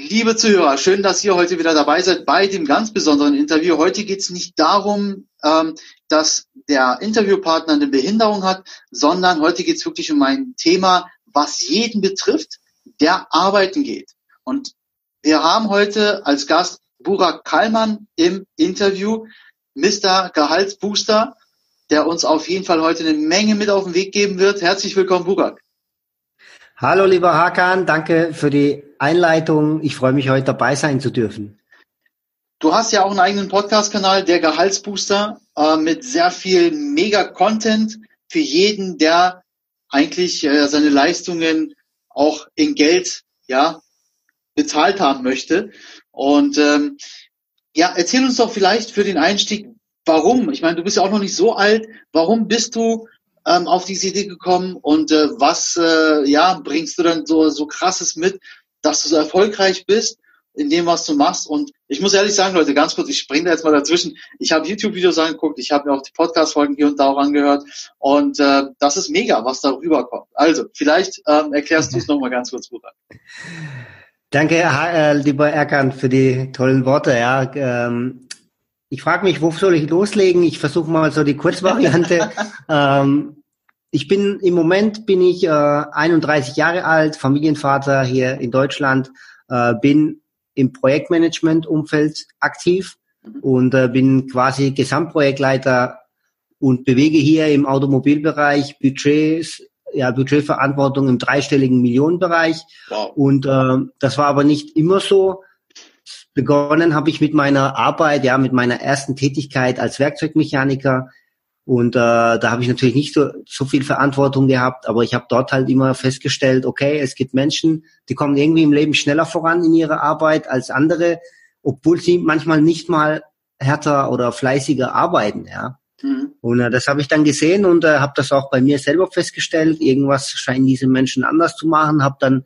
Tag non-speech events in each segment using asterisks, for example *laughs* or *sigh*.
Liebe Zuhörer, schön, dass ihr heute wieder dabei seid bei dem ganz besonderen Interview. Heute geht es nicht darum, ähm, dass der Interviewpartner eine Behinderung hat, sondern heute geht es wirklich um ein Thema, was jeden betrifft, der arbeiten geht. Und wir haben heute als Gast Burak Kallmann im Interview, Mr. Gehaltsbooster, der uns auf jeden Fall heute eine Menge mit auf den Weg geben wird. Herzlich willkommen, Burak. Hallo, lieber Hakan, danke für die Einleitung. Ich freue mich, heute dabei sein zu dürfen. Du hast ja auch einen eigenen Podcast-Kanal, der Gehaltsbooster, äh, mit sehr viel Mega-Content für jeden, der eigentlich äh, seine Leistungen auch in Geld ja bezahlt haben möchte. Und ähm, ja, erzähl uns doch vielleicht für den Einstieg, warum? Ich meine, du bist ja auch noch nicht so alt. Warum bist du ähm, auf diese Idee gekommen und äh, was äh, ja bringst du dann so so krasses mit, dass du so erfolgreich bist in dem, was du machst. Und ich muss ehrlich sagen, Leute, ganz kurz, ich springe da jetzt mal dazwischen. Ich habe YouTube-Videos angeguckt, ich habe mir auch die Podcast-Folgen hier und da auch angehört. Und äh, das ist mega, was da rüberkommt. Also, vielleicht ähm, erklärst du es nochmal ganz kurz, Bruder. Danke, äh, lieber Erkan, für die tollen Worte. Ja, ähm, ich frage mich, wo soll ich loslegen? Ich versuche mal so die Kurzvariante. *laughs* ähm, ich bin im Moment bin ich äh, 31 Jahre alt, Familienvater hier in Deutschland, äh, bin im Projektmanagement-Umfeld aktiv mhm. und äh, bin quasi Gesamtprojektleiter und bewege hier im Automobilbereich Budgets, ja, Budgetverantwortung im dreistelligen Millionenbereich. Wow. Und äh, das war aber nicht immer so. Begonnen habe ich mit meiner Arbeit, ja, mit meiner ersten Tätigkeit als Werkzeugmechaniker und äh, da habe ich natürlich nicht so, so viel Verantwortung gehabt, aber ich habe dort halt immer festgestellt, okay, es gibt Menschen, die kommen irgendwie im Leben schneller voran in ihrer Arbeit als andere, obwohl sie manchmal nicht mal härter oder fleißiger arbeiten, ja. Mhm. Und äh, das habe ich dann gesehen und äh, habe das auch bei mir selber festgestellt. Irgendwas scheinen diese Menschen anders zu machen. Habe dann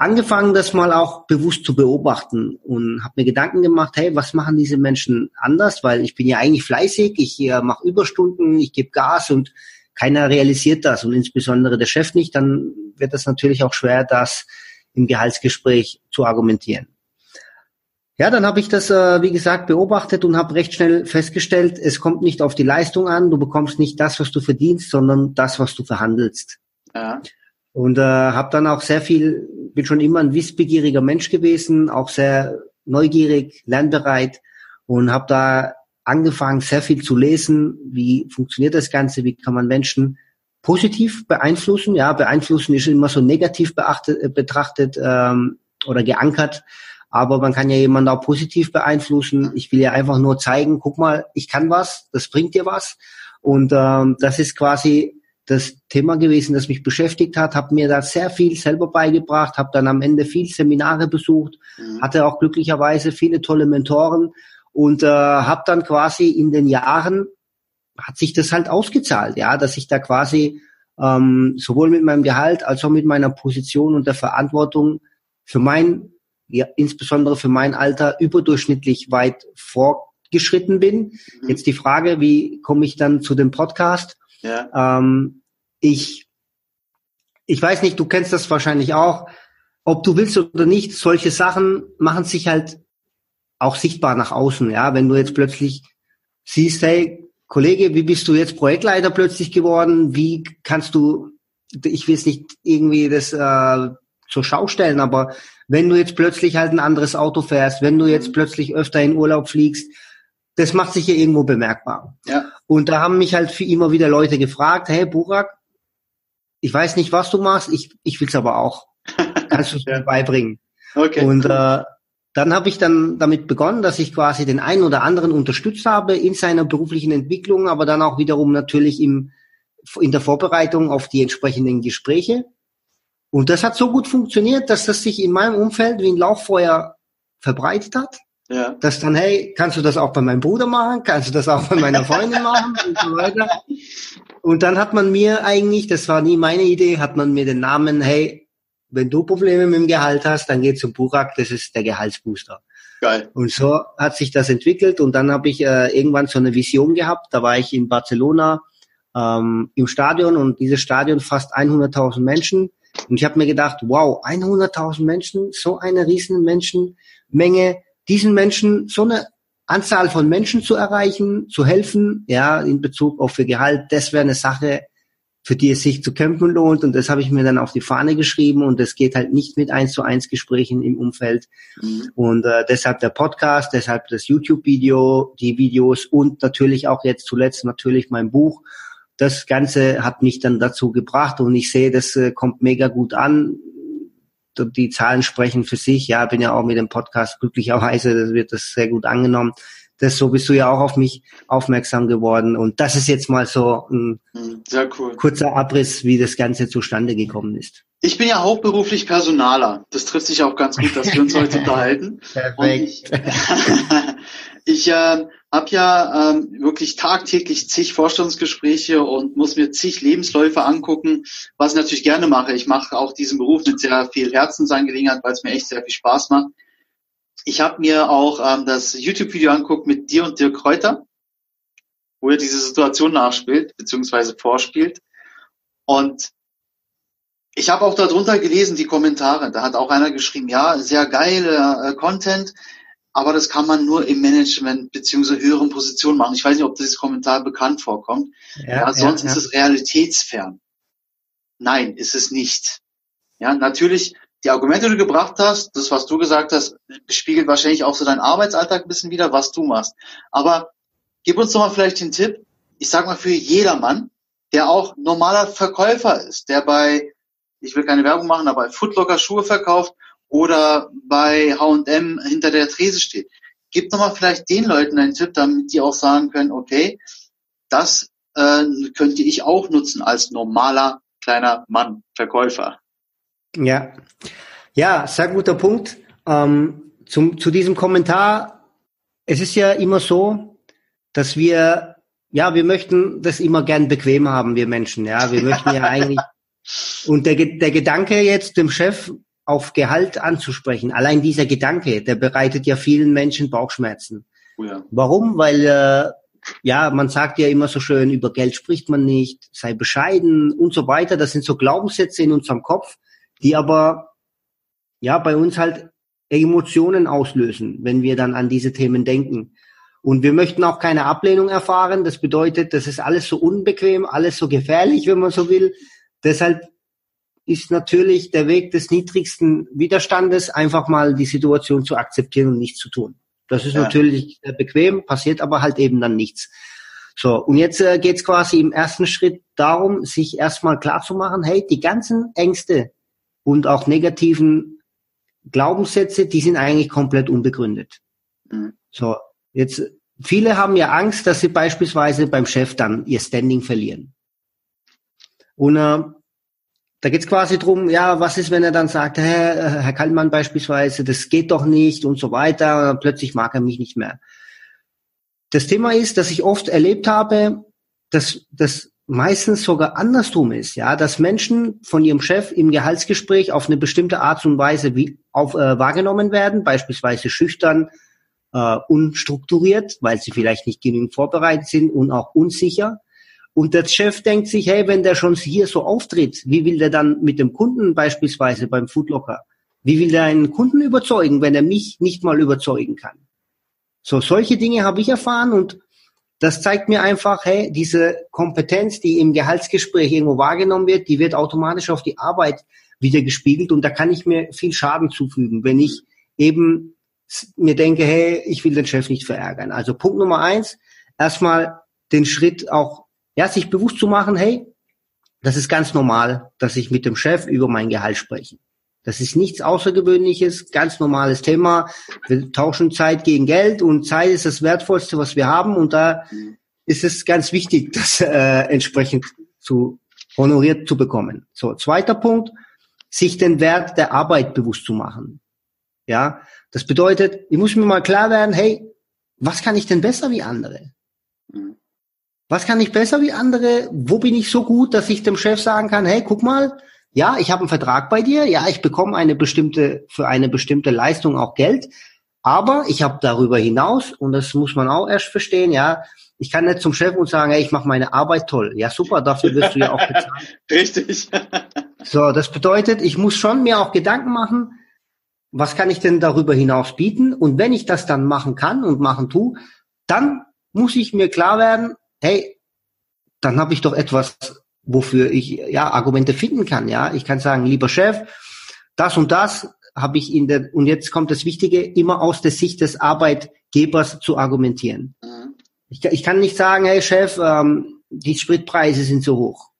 angefangen, das mal auch bewusst zu beobachten und habe mir Gedanken gemacht, hey, was machen diese Menschen anders? Weil ich bin ja eigentlich fleißig, ich äh, mache Überstunden, ich gebe Gas und keiner realisiert das und insbesondere der Chef nicht, dann wird es natürlich auch schwer, das im Gehaltsgespräch zu argumentieren. Ja, dann habe ich das, äh, wie gesagt, beobachtet und habe recht schnell festgestellt, es kommt nicht auf die Leistung an, du bekommst nicht das, was du verdienst, sondern das, was du verhandelst. Ja. Und äh, habe dann auch sehr viel, bin schon immer ein wissbegieriger Mensch gewesen, auch sehr neugierig, lernbereit und habe da angefangen, sehr viel zu lesen, wie funktioniert das Ganze, wie kann man Menschen positiv beeinflussen. Ja, beeinflussen ist immer so negativ beachtet, äh, betrachtet ähm, oder geankert, aber man kann ja jemanden auch positiv beeinflussen. Ich will ja einfach nur zeigen, guck mal, ich kann was, das bringt dir was. Und ähm, das ist quasi das Thema gewesen, das mich beschäftigt hat, habe mir da sehr viel selber beigebracht, habe dann am Ende viel Seminare besucht, mhm. hatte auch glücklicherweise viele tolle Mentoren und äh, habe dann quasi in den Jahren hat sich das halt ausgezahlt, ja, dass ich da quasi ähm, sowohl mit meinem Gehalt als auch mit meiner Position und der Verantwortung für mein, ja, insbesondere für mein Alter überdurchschnittlich weit vorgeschritten bin. Mhm. Jetzt die Frage, wie komme ich dann zu dem Podcast? Ja. Ähm, ich, ich weiß nicht, du kennst das wahrscheinlich auch, ob du willst oder nicht, solche Sachen machen sich halt auch sichtbar nach außen, ja, wenn du jetzt plötzlich siehst, hey, Kollege, wie bist du jetzt Projektleiter plötzlich geworden? Wie kannst du, ich will es nicht irgendwie das äh, zur Schau stellen, aber wenn du jetzt plötzlich halt ein anderes Auto fährst, wenn du jetzt mhm. plötzlich öfter in Urlaub fliegst, das macht sich ja irgendwo bemerkbar. Ja. Und da haben mich halt für immer wieder Leute gefragt, hey Burak, ich weiß nicht, was du machst, ich, ich will's aber auch. *laughs* Kannst du es mir beibringen? Okay. Und äh, dann habe ich dann damit begonnen, dass ich quasi den einen oder anderen unterstützt habe in seiner beruflichen Entwicklung, aber dann auch wiederum natürlich im, in der Vorbereitung auf die entsprechenden Gespräche. Und das hat so gut funktioniert, dass das sich in meinem Umfeld wie ein Lauchfeuer verbreitet hat. Ja. Dass dann, hey, kannst du das auch bei meinem Bruder machen? Kannst du das auch bei meiner Freundin machen? Und so weiter. Und dann hat man mir eigentlich, das war nie meine Idee, hat man mir den Namen, hey, wenn du Probleme mit dem Gehalt hast, dann geh zum Burak, das ist der Gehaltsbooster. Geil. Und so hat sich das entwickelt und dann habe ich äh, irgendwann so eine Vision gehabt. Da war ich in Barcelona ähm, im Stadion und dieses Stadion fast 100.000 Menschen. Und ich habe mir gedacht, wow, 100.000 Menschen, so eine riesen Menschenmenge, diesen Menschen so eine Anzahl von Menschen zu erreichen, zu helfen, ja, in Bezug auf ihr Gehalt, das wäre eine Sache, für die es sich zu kämpfen lohnt. Und das habe ich mir dann auf die Fahne geschrieben. Und das geht halt nicht mit eins zu eins Gesprächen im Umfeld. Mhm. Und äh, deshalb der Podcast, deshalb das YouTube-Video, die Videos und natürlich auch jetzt zuletzt natürlich mein Buch. Das Ganze hat mich dann dazu gebracht und ich sehe, das äh, kommt mega gut an. Die Zahlen sprechen für sich. Ja, bin ja auch mit dem Podcast glücklicherweise, das wird das sehr gut angenommen das so bist du ja auch auf mich aufmerksam geworden. Und das ist jetzt mal so ein hm, cool. kurzer Abriss, wie das Ganze zustande gekommen ist. Ich bin ja hauptberuflich Personaler. Das trifft sich auch ganz gut, dass wir uns heute *laughs* unterhalten. Perfekt. ich, *laughs* ich äh, habe ja ähm, wirklich tagtäglich zig Vorstellungsgespräche und muss mir zig Lebensläufe angucken, was ich natürlich gerne mache. Ich mache auch diesen Beruf mit sehr viel Herzensangelegenheit, weil es mir echt sehr viel Spaß macht ich habe mir auch ähm, das YouTube-Video anguckt mit dir und Dirk Kräuter, wo er diese Situation nachspielt, beziehungsweise vorspielt. Und ich habe auch darunter gelesen, die Kommentare. Da hat auch einer geschrieben, ja, sehr geile äh, Content, aber das kann man nur im Management beziehungsweise höheren Positionen machen. Ich weiß nicht, ob dieses Kommentar bekannt vorkommt. Ja, ja sonst ja, ja. ist es realitätsfern. Nein, ist es nicht. Ja, natürlich die Argumente, die du gebracht hast, das, was du gesagt hast, spiegelt wahrscheinlich auch so deinen Arbeitsalltag ein bisschen wieder, was du machst. Aber gib uns doch mal vielleicht den Tipp, ich sag mal für jedermann, der auch normaler Verkäufer ist, der bei, ich will keine Werbung machen, aber bei Footlocker Schuhe verkauft oder bei H&M hinter der Trese steht. Gib doch mal vielleicht den Leuten einen Tipp, damit die auch sagen können, okay, das äh, könnte ich auch nutzen als normaler kleiner Mann, Verkäufer. Ja, ja, sehr guter Punkt. Ähm, zum, zu diesem Kommentar. Es ist ja immer so, dass wir, ja, wir möchten das immer gern bequem haben, wir Menschen. Ja, wir möchten ja *laughs* eigentlich, und der, der Gedanke jetzt dem Chef auf Gehalt anzusprechen, allein dieser Gedanke, der bereitet ja vielen Menschen Bauchschmerzen. Oh ja. Warum? Weil, äh, ja, man sagt ja immer so schön, über Geld spricht man nicht, sei bescheiden und so weiter. Das sind so Glaubenssätze in unserem Kopf, die aber ja bei uns halt Emotionen auslösen, wenn wir dann an diese Themen denken. Und wir möchten auch keine Ablehnung erfahren. Das bedeutet, das ist alles so unbequem, alles so gefährlich, wenn man so will. Deshalb ist natürlich der Weg des niedrigsten Widerstandes, einfach mal die Situation zu akzeptieren und nichts zu tun. Das ist ja. natürlich bequem, passiert aber halt eben dann nichts. So, und jetzt äh, geht es quasi im ersten Schritt darum, sich erstmal klar zu machen, hey, die ganzen Ängste, und auch negativen Glaubenssätze, die sind eigentlich komplett unbegründet. Mhm. So, jetzt, viele haben ja Angst, dass sie beispielsweise beim Chef dann ihr Standing verlieren. Und äh, da geht's quasi drum, ja, was ist, wenn er dann sagt, Herr, Herr Kallmann beispielsweise, das geht doch nicht und so weiter, und plötzlich mag er mich nicht mehr. Das Thema ist, dass ich oft erlebt habe, dass, dass meistens sogar andersrum ist, ja, dass Menschen von ihrem Chef im Gehaltsgespräch auf eine bestimmte Art und Weise wie, auf, äh, wahrgenommen werden, beispielsweise schüchtern, äh, unstrukturiert, weil sie vielleicht nicht genügend vorbereitet sind und auch unsicher. Und der Chef denkt sich, hey, wenn der schon hier so auftritt, wie will der dann mit dem Kunden beispielsweise beim Foodlocker, wie will der einen Kunden überzeugen, wenn er mich nicht mal überzeugen kann? So, solche Dinge habe ich erfahren und das zeigt mir einfach, hey, diese Kompetenz, die im Gehaltsgespräch irgendwo wahrgenommen wird, die wird automatisch auf die Arbeit wieder gespiegelt und da kann ich mir viel Schaden zufügen, wenn ich eben mir denke, hey, ich will den Chef nicht verärgern. Also Punkt Nummer eins, erstmal den Schritt auch, ja, sich bewusst zu machen, hey, das ist ganz normal, dass ich mit dem Chef über mein Gehalt spreche. Das ist nichts Außergewöhnliches, ganz normales Thema. Wir tauschen Zeit gegen Geld und Zeit ist das Wertvollste, was wir haben. Und da ist es ganz wichtig, *laughs* das äh, entsprechend zu honoriert zu bekommen. So, zweiter Punkt, sich den Wert der Arbeit bewusst zu machen. Ja, das bedeutet, ich muss mir mal klar werden, hey, was kann ich denn besser wie andere? Was kann ich besser wie andere? Wo bin ich so gut, dass ich dem Chef sagen kann, hey, guck mal, ja, ich habe einen Vertrag bei dir, ja, ich bekomme eine bestimmte, für eine bestimmte Leistung auch Geld, Aber ich habe darüber hinaus, und das muss man auch erst verstehen, ja, ich kann nicht zum Chef und sagen, hey, ich mache meine Arbeit toll. Ja, super, dafür wirst du ja auch bezahlt. *laughs* Richtig. so, das bedeutet, ich muss schon mir auch Gedanken machen, was kann ich denn darüber hinaus bieten? Und wenn ich das dann machen kann und machen tu, dann muss ich mir klar werden, hey, dann habe ich doch etwas, wofür ich ja Argumente finden kann. Ja, ich kann sagen, lieber Chef, das und das habe ich in der und jetzt kommt das Wichtige, immer aus der Sicht des Arbeitgebers zu argumentieren. Mhm. Ich, ich kann nicht sagen, hey Chef, ähm, die Spritpreise sind so hoch.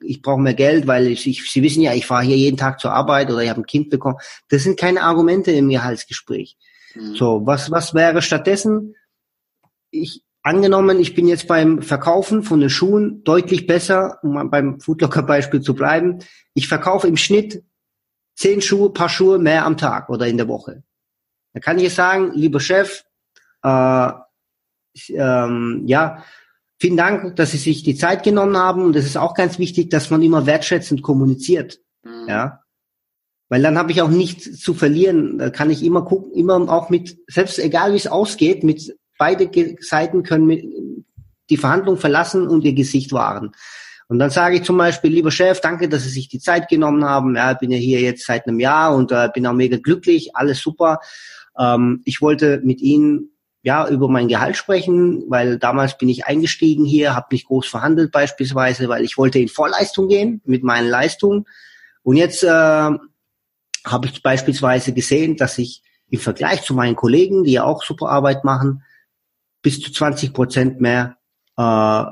Ich brauche mehr Geld, weil ich, ich, Sie wissen ja, ich fahre hier jeden Tag zur Arbeit oder ich habe ein Kind bekommen. Das sind keine Argumente im Gehaltsgespräch. Mhm. So, was, was wäre stattdessen? Ich, angenommen, ich bin jetzt beim Verkaufen von den Schuhen deutlich besser, um beim Foodlocker-Beispiel zu bleiben. Ich verkaufe im Schnitt zehn Schuhe, paar Schuhe mehr am Tag oder in der Woche. Da kann ich sagen, lieber Chef, äh, ähm, ja, vielen Dank, dass Sie sich die Zeit genommen haben. Und es ist auch ganz wichtig, dass man immer wertschätzend kommuniziert. Mhm. Ja. Weil dann habe ich auch nichts zu verlieren. Da kann ich immer gucken, immer auch mit, selbst egal wie es ausgeht, mit beide Seiten können die Verhandlung verlassen und ihr Gesicht wahren. Und dann sage ich zum Beispiel, lieber Chef, danke, dass Sie sich die Zeit genommen haben. Ja, bin ja hier jetzt seit einem Jahr und äh, bin auch mega glücklich, alles super. Ähm, ich wollte mit Ihnen ja über mein Gehalt sprechen, weil damals bin ich eingestiegen hier, habe nicht groß verhandelt beispielsweise, weil ich wollte in Vorleistung gehen mit meinen Leistungen. Und jetzt äh, habe ich beispielsweise gesehen, dass ich im Vergleich zu meinen Kollegen, die ja auch super Arbeit machen, bis zu 20 Prozent mehr äh,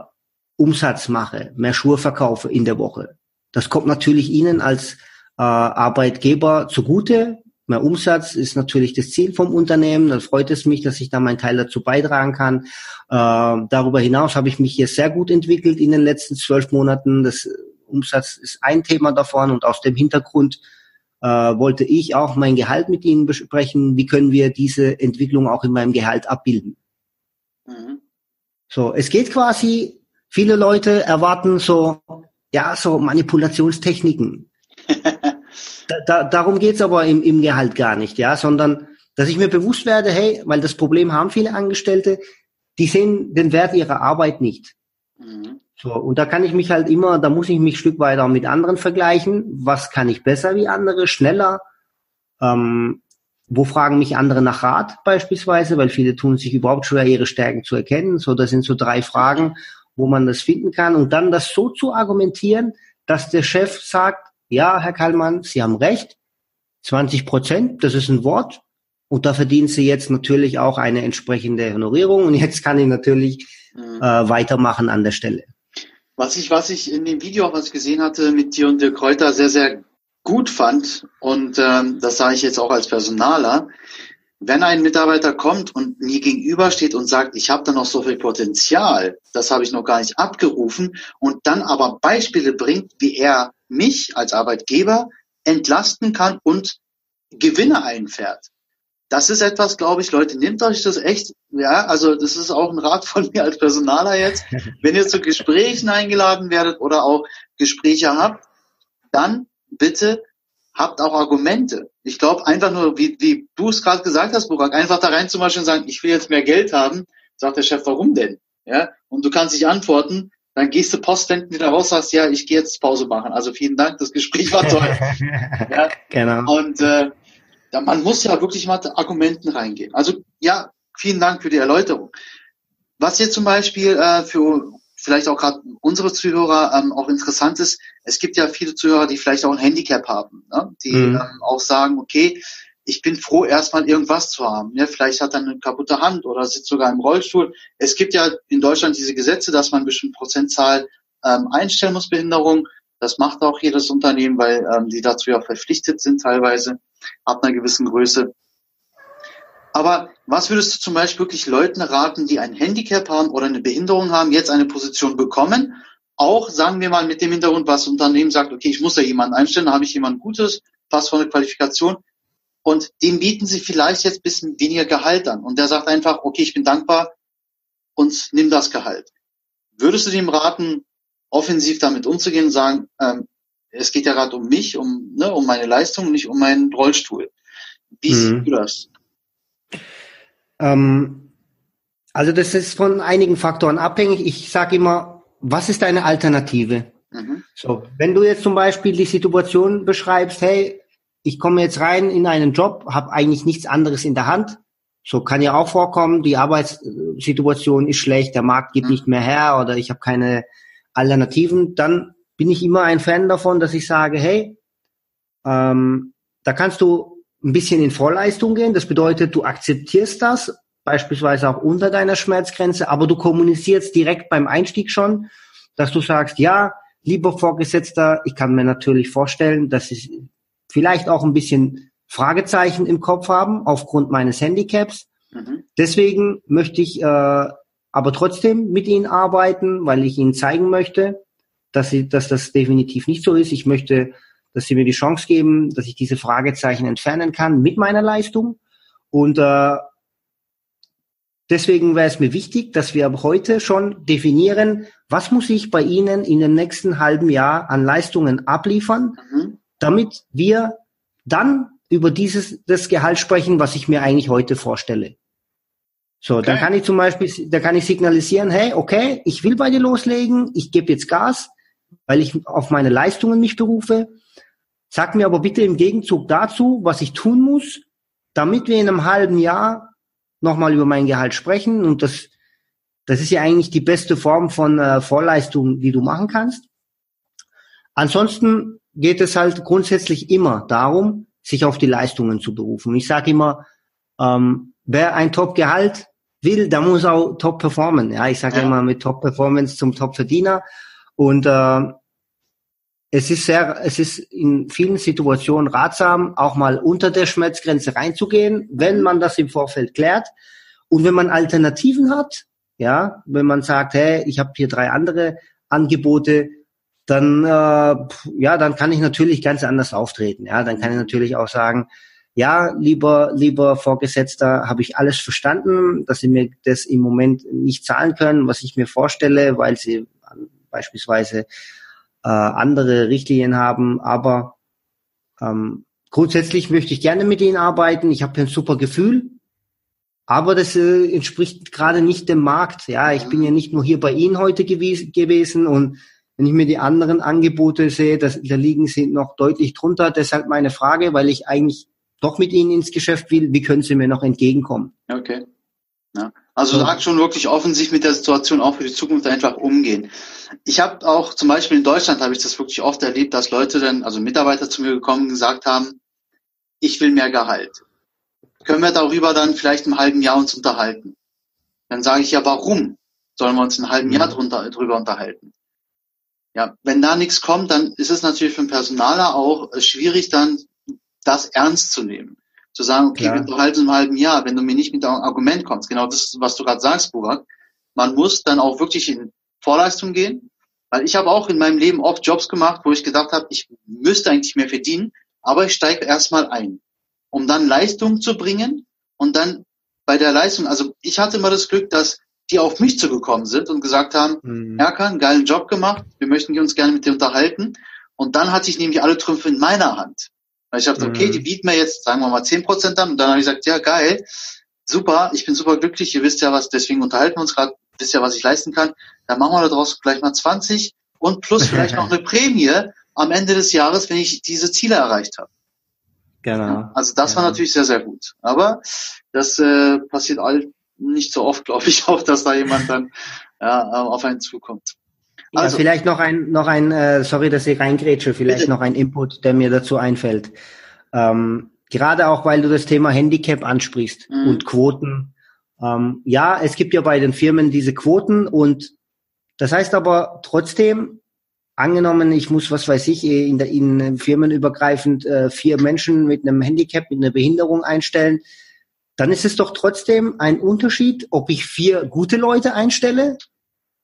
Umsatz mache, mehr Schuhe verkaufe in der Woche. Das kommt natürlich Ihnen als äh, Arbeitgeber zugute, Mehr Umsatz ist natürlich das Ziel vom Unternehmen. Dann freut es mich, dass ich da meinen Teil dazu beitragen kann. Äh, darüber hinaus habe ich mich hier sehr gut entwickelt in den letzten zwölf Monaten. Das Umsatz ist ein Thema davon und aus dem Hintergrund äh, wollte ich auch mein Gehalt mit Ihnen besprechen. Wie können wir diese Entwicklung auch in meinem Gehalt abbilden? Mhm. So, es geht quasi, viele Leute erwarten so, ja, so Manipulationstechniken. *laughs* Da, da, darum geht's aber im, im Gehalt gar nicht, ja, sondern dass ich mir bewusst werde, hey, weil das Problem haben viele Angestellte, die sehen den Wert ihrer Arbeit nicht. Mhm. So, und da kann ich mich halt immer, da muss ich mich ein Stück weiter mit anderen vergleichen. Was kann ich besser wie andere, schneller? Ähm, wo fragen mich andere nach Rat beispielsweise, weil viele tun sich überhaupt schwer, ihre Stärken zu erkennen. So, das sind so drei Fragen, wo man das finden kann. Und dann das so zu argumentieren, dass der Chef sagt, ja, Herr Kallmann, Sie haben recht, 20 Prozent, das ist ein Wort. Und da verdienen Sie jetzt natürlich auch eine entsprechende Honorierung. Und jetzt kann ich natürlich mhm. äh, weitermachen an der Stelle. Was ich, was ich in dem Video, was ich gesehen hatte mit dir und der Kräuter, sehr, sehr gut fand, und ähm, das sage ich jetzt auch als Personaler, wenn ein Mitarbeiter kommt und mir gegenübersteht und sagt, ich habe da noch so viel Potenzial, das habe ich noch gar nicht abgerufen, und dann aber Beispiele bringt, wie er mich als Arbeitgeber entlasten kann und Gewinne einfährt. Das ist etwas, glaube ich, Leute, nehmt euch das echt, ja, also das ist auch ein Rat von mir als Personaler jetzt. *laughs* Wenn ihr zu Gesprächen eingeladen werdet oder auch Gespräche habt, dann bitte habt auch Argumente. Ich glaube einfach nur, wie, wie du es gerade gesagt hast, Burak, einfach da rein zum Beispiel und sagen, ich will jetzt mehr Geld haben, sagt der Chef, warum denn? Ja, und du kannst nicht antworten, dann gehst du postwendend wieder raus, sagst, ja, ich gehe jetzt Pause machen. Also vielen Dank, das Gespräch war toll. *laughs* ja, genau. Und äh, man muss ja wirklich mal Argumenten reingehen. Also ja, vielen Dank für die Erläuterung. Was jetzt zum Beispiel äh, für vielleicht auch gerade unsere Zuhörer ähm, auch interessant ist, es gibt ja viele Zuhörer, die vielleicht auch ein Handicap haben, ne? die mhm. ähm, auch sagen, okay, ich bin froh, erstmal irgendwas zu haben. Ja, vielleicht hat er eine kaputte Hand oder sitzt sogar im Rollstuhl. Es gibt ja in Deutschland diese Gesetze, dass man eine bestimmte Prozentzahl ähm, einstellen muss, Behinderung. Das macht auch jedes Unternehmen, weil ähm, die dazu ja verpflichtet sind teilweise ab einer gewissen Größe. Aber was würdest du zum Beispiel wirklich Leuten raten, die ein Handicap haben oder eine Behinderung haben, jetzt eine Position bekommen? Auch sagen wir mal mit dem Hintergrund, was das Unternehmen sagt, okay, ich muss da jemanden einstellen, da habe ich jemand Gutes, passt von der Qualifikation und dem bieten sie vielleicht jetzt bisschen weniger Gehalt an. Und der sagt einfach, okay, ich bin dankbar und nimm das Gehalt. Würdest du dem raten, offensiv damit umzugehen und sagen, ähm, es geht ja gerade um mich, um, ne, um meine Leistung, nicht um meinen Rollstuhl. Wie mhm. siehst du das? Ähm, also das ist von einigen Faktoren abhängig. Ich sage immer, was ist deine Alternative? Mhm. So, wenn du jetzt zum Beispiel die Situation beschreibst, hey, ich komme jetzt rein in einen Job, habe eigentlich nichts anderes in der Hand. So kann ja auch vorkommen, die Arbeitssituation ist schlecht, der Markt gibt mhm. nicht mehr her oder ich habe keine Alternativen. Dann bin ich immer ein Fan davon, dass ich sage, hey, ähm, da kannst du ein bisschen in Vorleistung gehen. Das bedeutet, du akzeptierst das, beispielsweise auch unter deiner Schmerzgrenze, aber du kommunizierst direkt beim Einstieg schon, dass du sagst, ja, lieber Vorgesetzter, ich kann mir natürlich vorstellen, dass ich vielleicht auch ein bisschen Fragezeichen im Kopf haben aufgrund meines Handicaps. Mhm. Deswegen möchte ich äh, aber trotzdem mit Ihnen arbeiten, weil ich Ihnen zeigen möchte, dass, sie, dass das definitiv nicht so ist. Ich möchte, dass Sie mir die Chance geben, dass ich diese Fragezeichen entfernen kann mit meiner Leistung. Und äh, deswegen wäre es mir wichtig, dass wir ab heute schon definieren, was muss ich bei Ihnen in dem nächsten halben Jahr an Leistungen abliefern, mhm. damit wir dann über dieses das Gehalt sprechen, was ich mir eigentlich heute vorstelle. So, okay. dann kann ich zum Beispiel, da kann ich signalisieren, hey, okay, ich will bei dir loslegen, ich gebe jetzt Gas, weil ich auf meine Leistungen mich berufe. Sag mir aber bitte im Gegenzug dazu, was ich tun muss, damit wir in einem halben Jahr nochmal über mein Gehalt sprechen. Und das, das ist ja eigentlich die beste Form von äh, Vorleistung, die du machen kannst. Ansonsten geht es halt grundsätzlich immer darum, sich auf die Leistungen zu berufen. Ich sage immer, ähm, wer ein Top-Gehalt will, der muss auch top performen. Ja, ich sage ja. immer mit Top-Performance zum Top-Verdiener. Und äh, es ist sehr, es ist in vielen Situationen ratsam, auch mal unter der Schmerzgrenze reinzugehen, wenn man das im Vorfeld klärt. Und wenn man Alternativen hat, ja, wenn man sagt, hey, ich habe hier drei andere Angebote, dann äh, ja, dann kann ich natürlich ganz anders auftreten. Ja, dann kann ich natürlich auch sagen, ja, lieber lieber Vorgesetzter, habe ich alles verstanden, dass Sie mir das im Moment nicht zahlen können, was ich mir vorstelle, weil Sie beispielsweise äh, andere Richtlinien haben. Aber ähm, grundsätzlich möchte ich gerne mit Ihnen arbeiten. Ich habe ein super Gefühl. Aber das äh, entspricht gerade nicht dem Markt. Ja, ich bin ja nicht nur hier bei Ihnen heute gewesen, gewesen und wenn ich mir die anderen Angebote sehe, das, da liegen sie noch deutlich drunter. Deshalb meine Frage, weil ich eigentlich doch mit Ihnen ins Geschäft will, wie können Sie mir noch entgegenkommen? Okay. Ja. Also sagt schon wirklich offen sich mit der Situation auch für die Zukunft einfach umgehen. Ich habe auch zum Beispiel in Deutschland habe ich das wirklich oft erlebt, dass Leute dann, also Mitarbeiter zu mir gekommen und gesagt haben, ich will mehr Gehalt. Können wir darüber dann vielleicht im halben Jahr uns unterhalten? Dann sage ich ja, warum sollen wir uns einen halben Jahr mhm. drunter, drüber unterhalten? Ja, wenn da nichts kommt, dann ist es natürlich für den Personaler auch äh, schwierig, dann das ernst zu nehmen. Zu sagen, okay, Klar. wir unterhalten im halben Jahr, wenn du mir nicht mit einem Argument kommst. Genau das, was du gerade sagst, Burak. Man muss dann auch wirklich in Vorleistung gehen. Weil ich habe auch in meinem Leben oft Jobs gemacht, wo ich gedacht habe, ich müsste eigentlich mehr verdienen, aber ich steige erstmal ein, um dann Leistung zu bringen und dann bei der Leistung, also ich hatte immer das Glück, dass die auf mich zugekommen sind und gesagt haben, mhm. Erkan, geilen Job gemacht, wir möchten uns gerne mit dir unterhalten. Und dann hatte ich nämlich alle Trümpfe in meiner Hand. Weil ich dachte, mhm. okay, die bieten mir jetzt, sagen wir mal, zehn Prozent an. Und dann habe ich gesagt, ja, geil, super, ich bin super glücklich, ihr wisst ja was, deswegen unterhalten wir uns gerade, wisst ja, was ich leisten kann. Dann machen wir daraus gleich mal 20 und plus *laughs* vielleicht noch eine Prämie am Ende des Jahres, wenn ich diese Ziele erreicht habe. Genau. Also das genau. war natürlich sehr, sehr gut. Aber das äh, passiert all, nicht so oft, *laughs* glaube ich, auch, dass da jemand dann ja, auf einen zukommt. Also, ja, vielleicht noch ein, noch ein, äh, sorry, dass ich reingrätsche, vielleicht bitte. noch ein Input, der mir dazu einfällt. Ähm, gerade auch, weil du das Thema Handicap ansprichst mhm. und Quoten. Ähm, ja, es gibt ja bei den Firmen diese Quoten und das heißt aber trotzdem, angenommen, ich muss, was weiß ich, in, der, in firmenübergreifend äh, vier Menschen mit einem Handicap, mit einer Behinderung einstellen, dann ist es doch trotzdem ein Unterschied, ob ich vier gute Leute einstelle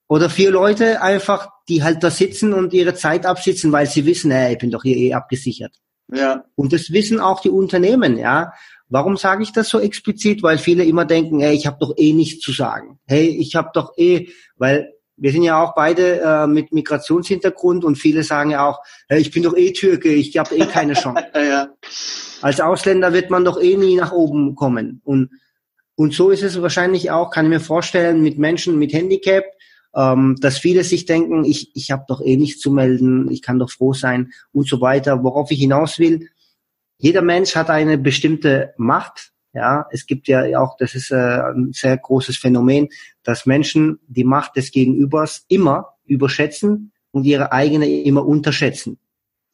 oder vier Leute einfach, die halt da sitzen und ihre Zeit absitzen, weil sie wissen, hey, ich bin doch hier eh abgesichert. Ja. Und das wissen auch die Unternehmen, ja. Warum sage ich das so explizit? Weil viele immer denken, hey, ich habe doch eh nichts zu sagen. Hey, ich habe doch eh, weil wir sind ja auch beide äh, mit Migrationshintergrund und viele sagen ja auch, hey, ich bin doch eh Türke, ich habe eh keine Chance. *laughs* ja. Als Ausländer wird man doch eh nie nach oben kommen. Und Und so ist es wahrscheinlich auch, kann ich mir vorstellen, mit Menschen mit Handicap, ähm, dass viele sich denken, ich, ich habe doch eh nichts zu melden, ich kann doch froh sein und so weiter. Worauf ich hinaus will, jeder Mensch hat eine bestimmte Macht. Ja, es gibt ja auch, das ist äh, ein sehr großes Phänomen, dass Menschen die Macht des Gegenübers immer überschätzen und ihre eigene immer unterschätzen.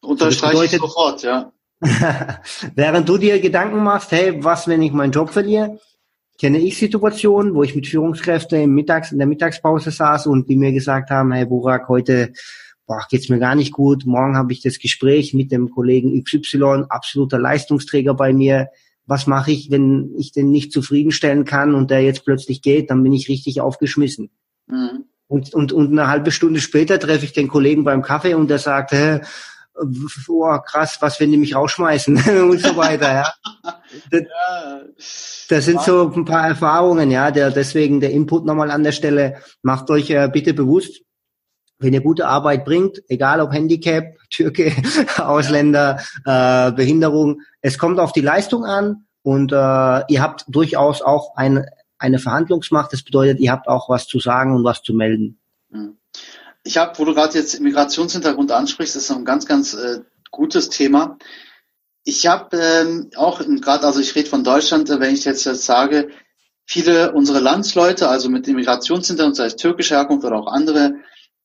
Unterstreiche bedeutet, ich sofort, ja. *laughs* während du dir Gedanken machst, hey, was, wenn ich meinen Job verliere, kenne ich Situationen, wo ich mit Führungskräften im Mittags, in der Mittagspause saß und die mir gesagt haben, hey Burak, heute boah, geht's mir gar nicht gut, morgen habe ich das Gespräch mit dem Kollegen XY, absoluter Leistungsträger bei mir. Was mache ich, wenn ich den nicht zufriedenstellen kann und der jetzt plötzlich geht, dann bin ich richtig aufgeschmissen. Mhm. Und, und, und eine halbe Stunde später treffe ich den Kollegen beim Kaffee und der sagt, hä, oh, krass, was, wenn die mich rausschmeißen *laughs* und so weiter, ja. *laughs* Das, das sind so ein paar Erfahrungen, ja, der, deswegen der Input nochmal an der Stelle. Macht euch äh, bitte bewusst, wenn ihr gute Arbeit bringt, egal ob Handicap, *laughs* Türke, Ausländer, äh, Behinderung, es kommt auf die Leistung an und äh, ihr habt durchaus auch ein, eine Verhandlungsmacht. Das bedeutet, ihr habt auch was zu sagen und was zu melden. Mhm. Ich habe, wo du gerade jetzt Migrationshintergrund ansprichst, ist ein ganz, ganz äh, gutes Thema. Ich habe ähm, auch gerade, also ich rede von Deutschland, äh, wenn ich jetzt, jetzt sage, viele unserer Landsleute, also mit Immigrationshintergrund, sei es türkische Herkunft oder auch andere,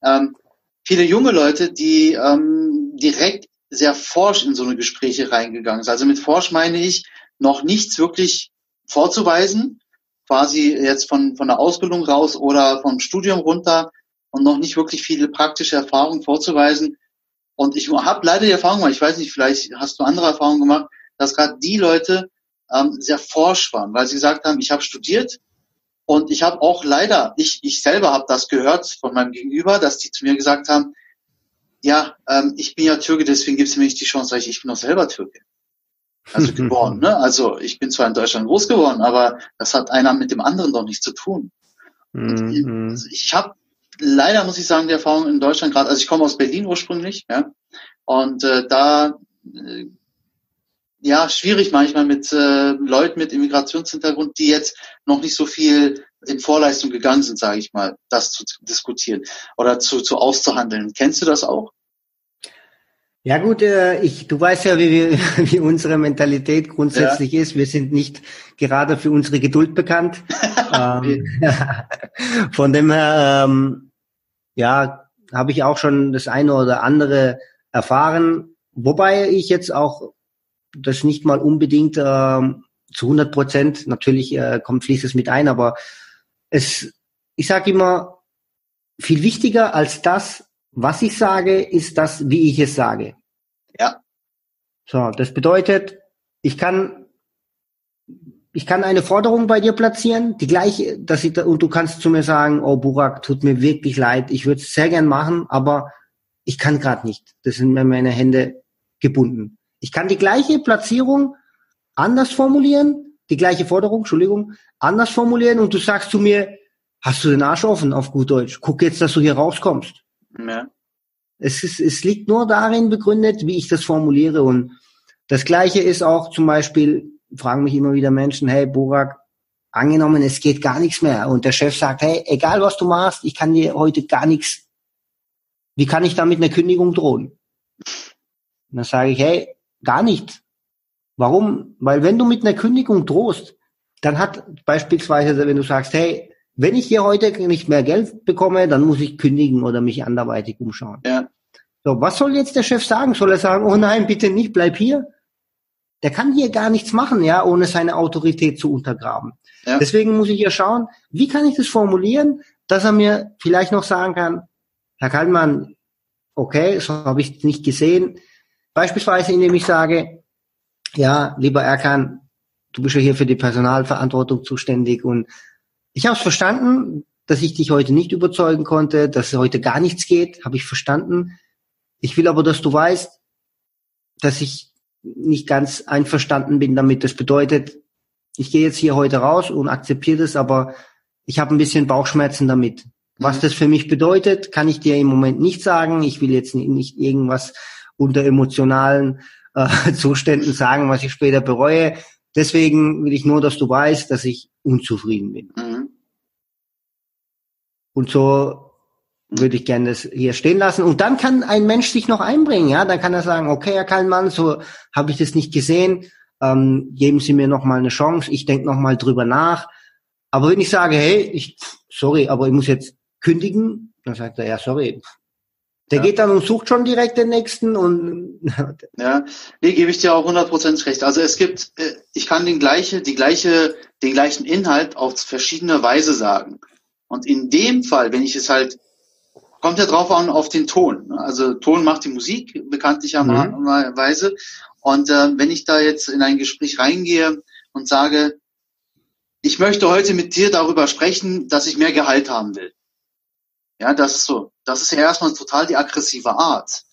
ähm, viele junge Leute, die ähm, direkt sehr forsch in so eine Gespräche reingegangen sind. Also mit forsch meine ich, noch nichts wirklich vorzuweisen, quasi jetzt von, von der Ausbildung raus oder vom Studium runter, und noch nicht wirklich viele praktische Erfahrungen vorzuweisen. Und ich habe leider die Erfahrung gemacht, ich weiß nicht, vielleicht hast du andere Erfahrungen gemacht, dass gerade die Leute ähm, sehr forsch waren, weil sie gesagt haben, ich habe studiert und ich habe auch leider, ich, ich selber habe das gehört von meinem Gegenüber, dass die zu mir gesagt haben, ja, ähm, ich bin ja Türke, deswegen gibt es mir nicht die Chance, ich, ich bin auch selber Türke. Also *laughs* geboren, ne? Also ich bin zwar in Deutschland groß geworden, aber das hat einer mit dem anderen doch nichts zu tun. Mhm. Also ich habe leider muss ich sagen, die Erfahrung in Deutschland gerade, also ich komme aus Berlin ursprünglich, ja, und äh, da äh, ja schwierig manchmal mit äh, Leuten mit Immigrationshintergrund, die jetzt noch nicht so viel in Vorleistung gegangen sind, sage ich mal, das zu diskutieren oder zu, zu auszuhandeln. Kennst du das auch? Ja gut, äh, ich, du weißt ja, wie, wir, *laughs* wie unsere Mentalität grundsätzlich ja. ist. Wir sind nicht gerade für unsere Geduld bekannt. *laughs* ähm, *laughs* von dem her, ähm, ja, habe ich auch schon das eine oder andere erfahren. Wobei ich jetzt auch das nicht mal unbedingt ähm, zu 100 Prozent, natürlich äh, kommt fließt es mit ein, aber es, ich sage immer, viel wichtiger als das, was ich sage, ist das, wie ich es sage. Ja. So, das bedeutet, ich kann, ich kann eine Forderung bei dir platzieren, die gleiche, dass ich, und du kannst zu mir sagen, oh Burak, tut mir wirklich leid, ich würde es sehr gern machen, aber ich kann gerade nicht. Das sind mir meine Hände gebunden. Ich kann die gleiche Platzierung anders formulieren, die gleiche Forderung, Entschuldigung, anders formulieren und du sagst zu mir, hast du den Arsch offen auf gut Deutsch? Guck jetzt, dass du hier rauskommst. Ja. Es, ist, es liegt nur darin begründet, wie ich das formuliere. Und das Gleiche ist auch zum Beispiel, fragen mich immer wieder Menschen, hey Burak, angenommen, es geht gar nichts mehr. Und der Chef sagt, hey, egal was du machst, ich kann dir heute gar nichts. Wie kann ich da mit einer Kündigung drohen? Und dann sage ich, hey, gar nicht. Warum? Weil wenn du mit einer Kündigung drohst, dann hat beispielsweise, wenn du sagst, hey, wenn ich hier heute nicht mehr Geld bekomme, dann muss ich kündigen oder mich anderweitig umschauen. Ja. So, was soll jetzt der Chef sagen? Soll er sagen, oh nein, bitte nicht, bleib hier? Der kann hier gar nichts machen, ja, ohne seine Autorität zu untergraben. Ja. Deswegen muss ich ja schauen, wie kann ich das formulieren, dass er mir vielleicht noch sagen kann, Herr Kaltmann, okay, so habe ich nicht gesehen. Beispielsweise, indem ich sage, ja, lieber Erkan, du bist ja hier für die Personalverantwortung zuständig und ich habe es verstanden, dass ich dich heute nicht überzeugen konnte, dass heute gar nichts geht, habe ich verstanden. Ich will aber, dass du weißt, dass ich nicht ganz einverstanden bin damit. Das bedeutet, ich gehe jetzt hier heute raus und akzeptiere das, aber ich habe ein bisschen Bauchschmerzen damit. Was mhm. das für mich bedeutet, kann ich dir im Moment nicht sagen. Ich will jetzt nicht irgendwas unter emotionalen äh, *laughs* Zuständen sagen, was ich später bereue. deswegen will ich nur, dass du weißt, dass ich unzufrieden bin. Mhm. Und so würde ich gerne das hier stehen lassen. Und dann kann ein Mensch sich noch einbringen, ja. Dann kann er sagen, okay, Herr Kallmann, so habe ich das nicht gesehen. Ähm, geben Sie mir noch mal eine Chance. Ich denke noch mal drüber nach. Aber wenn ich sage, hey, ich, sorry, aber ich muss jetzt kündigen, dann sagt er, ja, sorry. Der ja. geht dann und sucht schon direkt den nächsten und *laughs* ja, nee, gebe ich dir auch 100% recht. Also es gibt, äh, ich kann den gleiche, die gleiche, den gleichen Inhalt auf verschiedene Weise sagen. Und in dem Fall, wenn ich es halt kommt ja drauf an auf den Ton. Also Ton macht die Musik bekanntlicherweise. Mhm. Und äh, wenn ich da jetzt in ein Gespräch reingehe und sage, ich möchte heute mit dir darüber sprechen, dass ich mehr Gehalt haben will. Ja, das ist so. Das ist ja erstmal total die aggressive Art.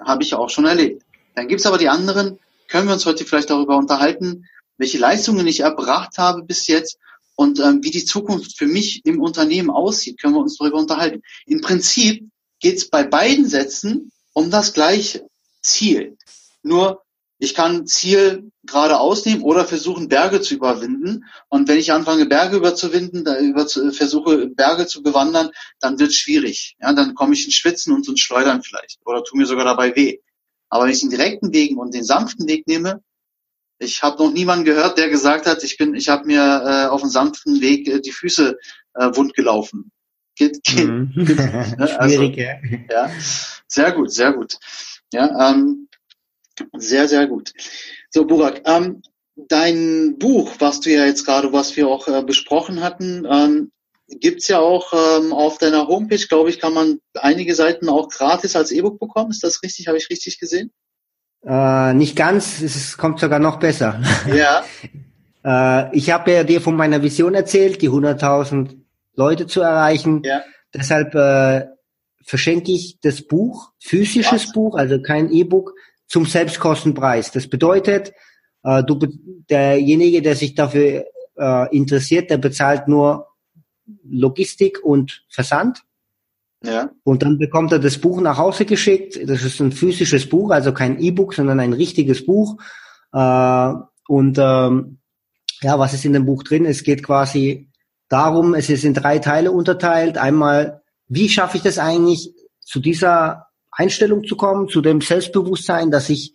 Habe ich ja auch schon erlebt. Dann gibt's aber die anderen, können wir uns heute vielleicht darüber unterhalten, welche Leistungen ich erbracht habe bis jetzt und ähm, wie die Zukunft für mich im Unternehmen aussieht, können wir uns darüber unterhalten. Im Prinzip geht es bei beiden Sätzen um das gleiche Ziel. Nur ich kann Ziel gerade ausnehmen oder versuchen, Berge zu überwinden. Und wenn ich anfange, Berge überzuwinden, da über, versuche, Berge zu bewandern, dann wird es schwierig. Ja, dann komme ich ins Schwitzen und ins Schleudern vielleicht. Oder tu mir sogar dabei weh. Aber wenn ich den direkten Weg und den sanften Weg nehme, ich habe noch niemanden gehört, der gesagt hat, ich bin, ich habe mir äh, auf einem sanften Weg äh, die Füße äh, wund gelaufen. Geht, geht, mhm. *laughs* ne? also, Schwierig, ja. ja. Sehr gut, sehr gut. Ja, ähm, sehr, sehr gut. So, Burak, ähm, dein Buch, was du ja jetzt gerade, was wir auch äh, besprochen hatten, ähm, gibt's ja auch ähm, auf deiner Homepage, glaube ich, kann man einige Seiten auch gratis als E-Book bekommen. Ist das richtig? Habe ich richtig gesehen? Äh, nicht ganz, es kommt sogar noch besser. *laughs* Ja. äh, ich habe ja dir von meiner Vision erzählt, die 100.000 Leute zu erreichen. Ja. Deshalb äh, verschenke ich das Buch, physisches Was? Buch, also kein E-Book, zum Selbstkostenpreis. Das bedeutet, äh, du, derjenige, der sich dafür äh, interessiert, der bezahlt nur Logistik und Versand. Ja. Und dann bekommt er das Buch nach Hause geschickt. Das ist ein physisches Buch, also kein E-Book, sondern ein richtiges Buch. Äh, und ähm, ja, was ist in dem Buch drin? Es geht quasi darum, es ist in drei Teile unterteilt. Einmal, wie schaffe ich das eigentlich, zu dieser Einstellung zu kommen, zu dem Selbstbewusstsein, dass ich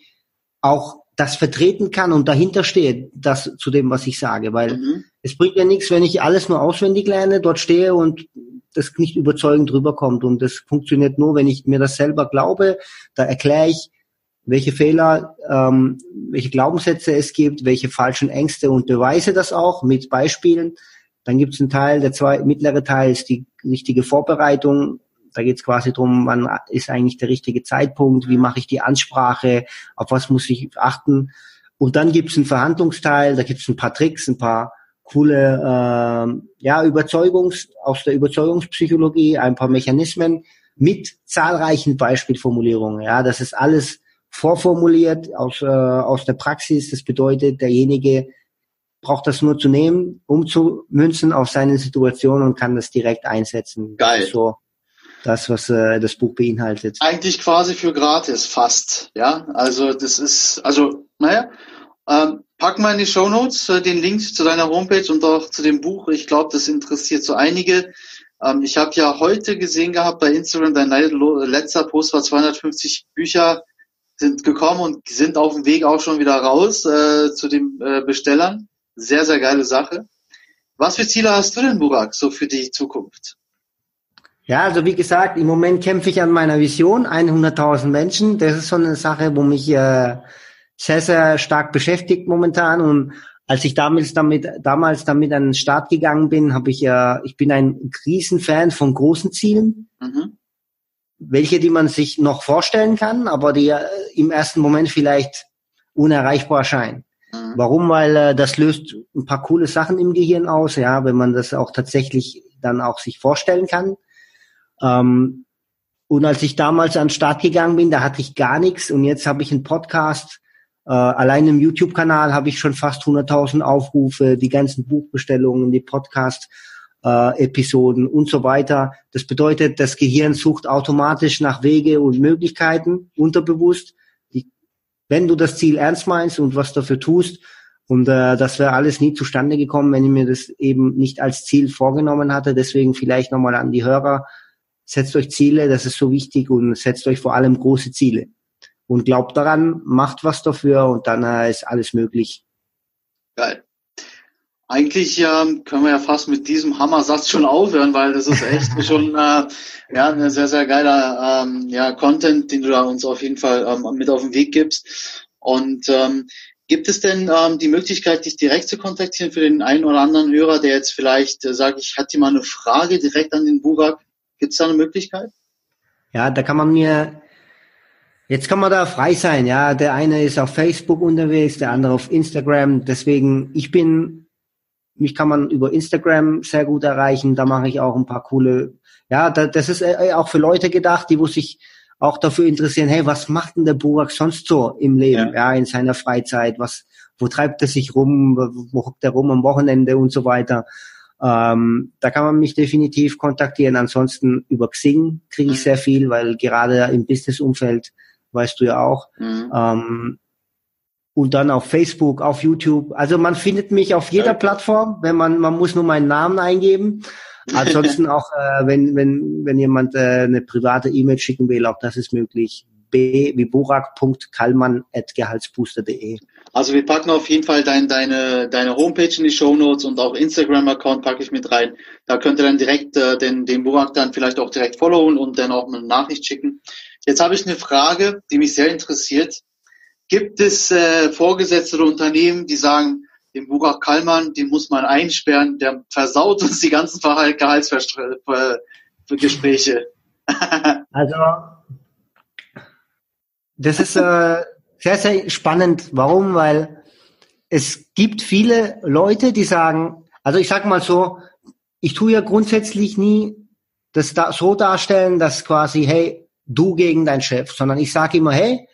auch das vertreten kann und dahinter stehe, das zu dem, was ich sage, weil mhm. es bringt mir nichts, wenn ich alles nur auswendig lerne, dort stehe und das nicht überzeugend rüberkommt. Und das funktioniert nur, wenn ich mir das selber glaube. Da erkläre ich, welche Fehler, ähm, welche Glaubenssätze es gibt, welche falschen Ängste und beweise das auch mit Beispielen. Dann gibt es einen Teil, der zwei, mittlere Teil ist die richtige Vorbereitung. Da geht es quasi drum, wann ist eigentlich der richtige Zeitpunkt, wie mache ich die Ansprache, auf was muss ich achten. Und dann gibt es einen Verhandlungsteil, da gibt es ein paar Tricks, ein paar coole äh, ja, Überzeugungs, aus der Überzeugungspsychologie, ein paar Mechanismen mit zahlreichen Beispielformulierungen. Ja, das ist alles vorformuliert aus, äh, aus der Praxis. Das bedeutet, derjenige braucht das nur zu nehmen, umzumünzen auf seine Situation und kann das direkt einsetzen. Geil. So das, was äh, das Buch beinhaltet. Eigentlich quasi für gratis, fast. Ja, also das ist, also, naja, ähm, pack mal in die Show Notes äh, den Link zu deiner Homepage und auch zu dem Buch. Ich glaube, das interessiert so einige. Ähm, ich habe ja heute gesehen gehabt bei Instagram, dein letzter Post war 250 Bücher sind gekommen und sind auf dem Weg auch schon wieder raus äh, zu den äh, Bestellern. Sehr, sehr geile Sache. Was für Ziele hast du denn, Burak, so für die Zukunft? Ja, also wie gesagt, im Moment kämpfe ich an meiner Vision, 100.000 Menschen. Das ist so eine Sache, wo mich äh, sehr, sehr stark beschäftigt momentan. Und als ich damals damit, damals damit an den Start gegangen bin, habe ich ja, ich bin ein Riesenfan von großen Zielen. Mhm. Welche, die man sich noch vorstellen kann, aber die äh, im ersten Moment vielleicht unerreichbar erscheinen. Mhm. Warum? Weil äh, das löst ein paar coole Sachen im Gehirn aus, ja, wenn man das auch tatsächlich dann auch sich vorstellen kann. Ähm, und als ich damals an den Start gegangen bin, da hatte ich gar nichts und jetzt habe ich einen Podcast, äh, allein im YouTube-Kanal habe ich schon fast 100.000 Aufrufe, die ganzen Buchbestellungen, die Podcast-Episoden äh, und so weiter. Das bedeutet, das Gehirn sucht automatisch nach Wege und Möglichkeiten, unterbewusst. Die, wenn du das Ziel ernst meinst und was dafür tust, Und äh, das wäre alles nie zustande gekommen, wenn ich mir das eben nicht als Ziel vorgenommen hatte. Deswegen vielleicht nochmal an die Hörer, setzt euch Ziele, das ist so wichtig und setzt euch vor allem große Ziele. Und glaubt daran, macht was dafür und dann äh, ist alles möglich. Geil. Eigentlich ähm, können wir ja fast mit diesem Hammersatz schon aufhören, weil das ist echt *laughs* schon äh, ja ein sehr sehr geiler ähm, ja Content, den du da uns auf jeden Fall ähm, mit auf den Weg gibst. Und ähm, gibt es denn ähm, die Möglichkeit, dich direkt zu kontaktieren für den einen oder anderen Hörer, der jetzt vielleicht äh, sagt, ich hatte mal eine Frage direkt an den Burak? Gibt es da eine Möglichkeit? Ja, da kann man mir Jetzt kann man da frei sein, ja. Der eine ist auf Facebook unterwegs, der andere auf Instagram. Deswegen, ich bin mich kann man über Instagram sehr gut erreichen. Da mache ich auch ein paar coole, ja, da, das ist äh, auch für Leute gedacht, die wo sich auch dafür interessieren, hey, was macht denn der Burak sonst so im Leben, ja, ja in seiner Freizeit, was, wo treibt er sich rum, wo hockt er rum am Wochenende und so weiter. Ähm, da kann man mich definitiv kontaktieren. Ansonsten über Xing kriege ich mhm. sehr viel, weil gerade im Businessumfeld, weißt du ja auch, mhm. ähm, und dann auf Facebook, auf YouTube. Also man findet mich auf jeder Plattform, wenn man, man muss nur meinen Namen eingeben. Ansonsten *laughs* auch, äh, wenn, wenn, wenn jemand äh, eine private E-Mail schicken will, auch das ist möglich. b wie borak.kallmann.gehaltsbooster.de. Also wir packen auf jeden Fall dein, deine, deine Homepage in die Show Notes und auch Instagram-Account packe ich mit rein. Da könnt ihr dann direkt äh, den, den Burak dann vielleicht auch direkt followen und dann auch eine Nachricht schicken. Jetzt habe ich eine Frage, die mich sehr interessiert. Gibt es äh, Vorgesetzte Unternehmen, die sagen, den Burak Kallmann, den muss man einsperren, der versaut uns die ganzen Gehaltsgespräche. *laughs* also, das ist äh, sehr, sehr spannend. Warum? Weil es gibt viele Leute, die sagen, also ich sag mal so, ich tue ja grundsätzlich nie das da so darstellen, dass quasi, hey, du gegen deinen Chef, sondern ich sage immer, hey,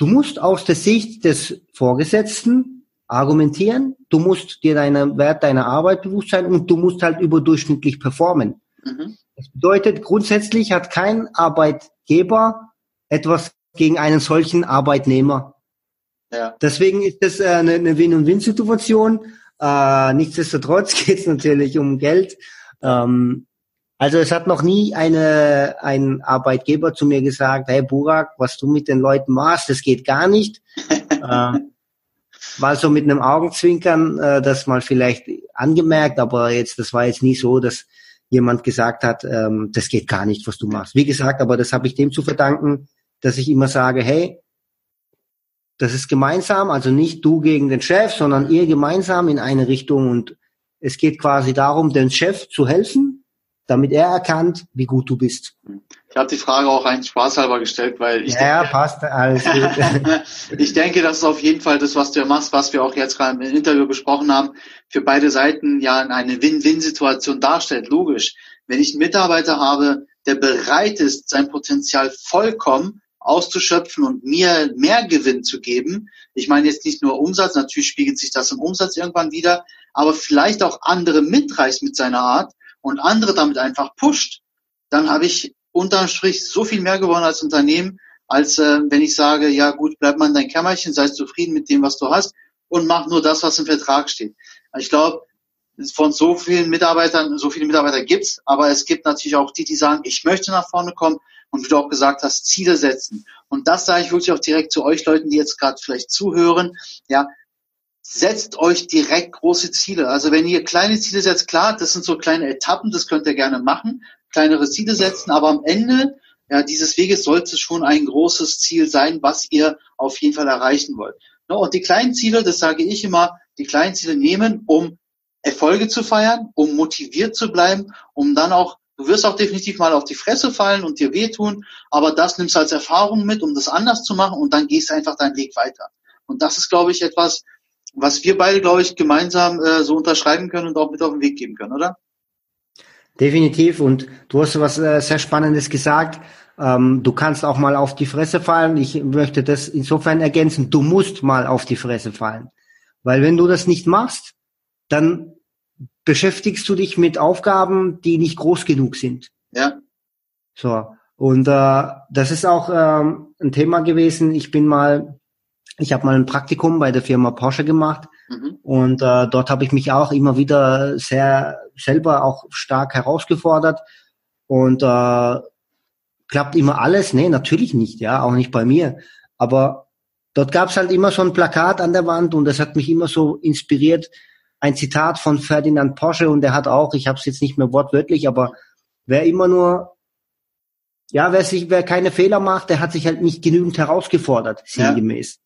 Du musst aus der Sicht des Vorgesetzten argumentieren, du musst dir deiner Wert deiner Arbeit bewusst sein und du musst halt überdurchschnittlich performen. Mhm. Das bedeutet, grundsätzlich hat kein Arbeitgeber etwas gegen einen solchen Arbeitnehmer. Ja. Deswegen ist das äh, eine, eine Win-und-Win-Situation. Äh, nichtsdestotrotz *laughs* geht es natürlich um Geld. Ähm, also es hat noch nie eine, ein Arbeitgeber zu mir gesagt, hey Burak, was du mit den Leuten machst, das geht gar nicht. *laughs* äh, war so mit einem Augenzwinkern äh, das mal vielleicht angemerkt, aber jetzt, das war jetzt nie so, dass jemand gesagt hat, ähm, das geht gar nicht, was du machst. Wie gesagt, aber das habe ich dem zu verdanken, dass ich immer sage, hey, das ist gemeinsam, also nicht du gegen den Chef, sondern ihr gemeinsam in eine Richtung und es geht quasi darum, den Chef zu helfen, damit er erkannt, wie gut du bist. Ich habe die Frage auch rein spaßhalber gestellt, weil ich ja, denke, passt alles *laughs* gut. ich denke, das ist auf jeden Fall das, was du machst, was wir auch jetzt gerade im Interview besprochen haben, für beide Seiten ja eine Win-Win-Situation darstellt. Logisch. Wenn ich einen Mitarbeiter habe, der bereit ist, sein Potenzial vollkommen auszuschöpfen und mir mehr Gewinn zu geben. Ich meine jetzt nicht nur Umsatz, natürlich spiegelt sich das im Umsatz irgendwann wieder, aber vielleicht auch andere mitreißt mit seiner Art, und andere damit einfach pusht, dann habe ich unterm Strich so viel mehr gewonnen als Unternehmen, als äh, wenn ich sage, ja gut, bleib mal in dein Kämmerchen, sei zufrieden mit dem, was du hast und mach nur das, was im Vertrag steht. Ich glaube, von so vielen Mitarbeitern, so viele Mitarbeiter gibt's, aber es gibt natürlich auch die, die sagen, ich möchte nach vorne kommen und wie du auch gesagt hast, Ziele setzen. Und das sage ich wirklich auch direkt zu euch Leuten, die jetzt gerade vielleicht zuhören. Ja, setzt euch direkt große Ziele. Also wenn ihr kleine Ziele setzt, klar, das sind so kleine Etappen, das könnt ihr gerne machen, kleinere Ziele setzen, aber am Ende ja, dieses Weges sollte schon ein großes Ziel sein, was ihr auf jeden Fall erreichen wollt. Und die kleinen Ziele, das sage ich immer, die kleinen Ziele nehmen, um Erfolge zu feiern, um motiviert zu bleiben, um dann auch, du wirst auch definitiv mal auf die Fresse fallen und dir wehtun, aber das nimmst du als Erfahrung mit, um das anders zu machen und dann gehst du einfach deinen Weg weiter. Und das ist, glaube ich, etwas, was wir beide, glaube ich, gemeinsam äh, so unterschreiben können und auch mit auf den Weg geben können, oder? Definitiv. Und du hast was äh, sehr Spannendes gesagt. Ähm, du kannst auch mal auf die Fresse fallen. Ich möchte das insofern ergänzen. Du musst mal auf die Fresse fallen. Weil wenn du das nicht machst, dann beschäftigst du dich mit Aufgaben, die nicht groß genug sind. Ja. So. Und äh, das ist auch ähm, ein Thema gewesen. Ich bin mal ich habe mal ein Praktikum bei der Firma Porsche gemacht mhm. und äh, dort habe ich mich auch immer wieder sehr selber auch stark herausgefordert und äh, klappt immer alles? Nee, natürlich nicht, ja, auch nicht bei mir. Aber dort gab es halt immer so ein Plakat an der Wand und das hat mich immer so inspiriert. Ein Zitat von Ferdinand Porsche und der hat auch, ich habe es jetzt nicht mehr wortwörtlich, aber wer immer nur ja, wer sich, wer keine Fehler macht, der hat sich halt nicht genügend herausgefordert, sinngemäß. Ja.